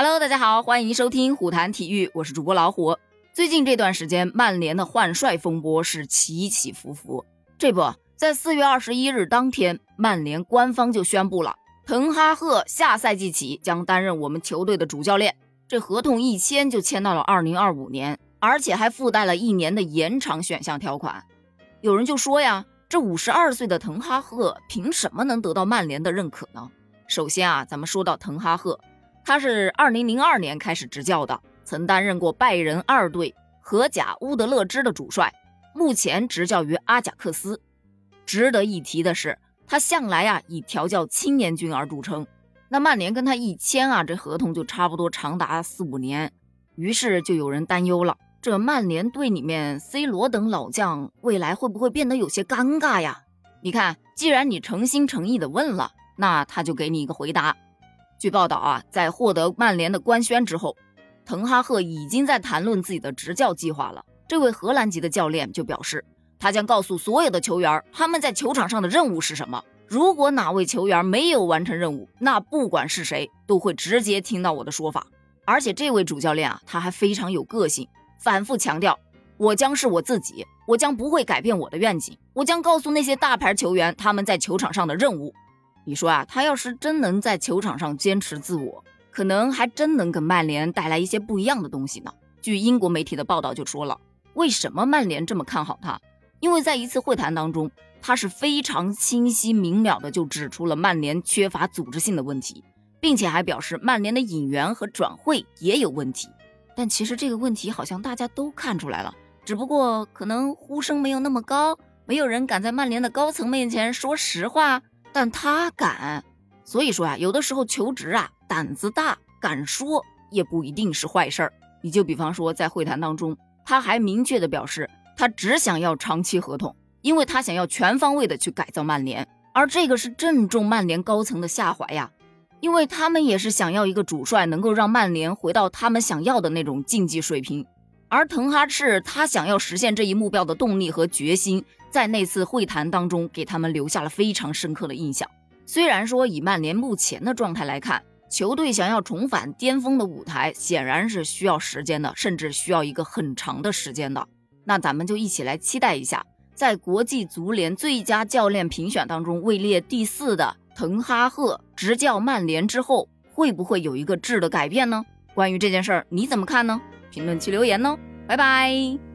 Hello，大家好，欢迎收听虎谈体育，我是主播老虎。最近这段时间，曼联的换帅风波是起起伏伏。这不在四月二十一日当天，曼联官方就宣布了，滕哈赫下赛季起将担任我们球队的主教练。这合同一签就签到了二零二五年，而且还附带了一年的延长选项条款。有人就说呀，这五十二岁的滕哈赫凭什么能得到曼联的认可呢？首先啊，咱们说到滕哈赫。他是二零零二年开始执教的，曾担任过拜仁二队、荷甲乌德勒支的主帅，目前执教于阿贾克斯。值得一提的是，他向来啊以调教青年军而著称。那曼联跟他一签啊，这合同就差不多长达四五年。于是就有人担忧了，这曼联队里面 C 罗等老将未来会不会变得有些尴尬呀？你看，既然你诚心诚意的问了，那他就给你一个回答。据报道啊，在获得曼联的官宣之后，滕哈赫已经在谈论自己的执教计划了。这位荷兰籍的教练就表示，他将告诉所有的球员他们在球场上的任务是什么。如果哪位球员没有完成任务，那不管是谁都会直接听到我的说法。而且这位主教练啊，他还非常有个性，反复强调：“我将是我自己，我将不会改变我的愿景，我将告诉那些大牌球员他们在球场上的任务。”你说啊，他要是真能在球场上坚持自我，可能还真能给曼联带来一些不一样的东西呢。据英国媒体的报道就说了，为什么曼联这么看好他？因为在一次会谈当中，他是非常清晰明了的就指出了曼联缺乏组织性的问题，并且还表示曼联的引援和转会也有问题。但其实这个问题好像大家都看出来了，只不过可能呼声没有那么高，没有人敢在曼联的高层面前说实话。但他敢，所以说呀，有的时候求职啊，胆子大，敢说也不一定是坏事儿。你就比方说，在会谈当中，他还明确的表示，他只想要长期合同，因为他想要全方位的去改造曼联，而这个是正中曼联高层的下怀呀，因为他们也是想要一个主帅能够让曼联回到他们想要的那种竞技水平。而滕哈赤他想要实现这一目标的动力和决心，在那次会谈当中给他们留下了非常深刻的印象。虽然说以曼联目前的状态来看，球队想要重返巅峰的舞台，显然是需要时间的，甚至需要一个很长的时间的。那咱们就一起来期待一下，在国际足联最佳教练评选当中位列第四的滕哈赫执教曼联之后，会不会有一个质的改变呢？关于这件事儿，你怎么看呢？评论区留言哦，拜拜。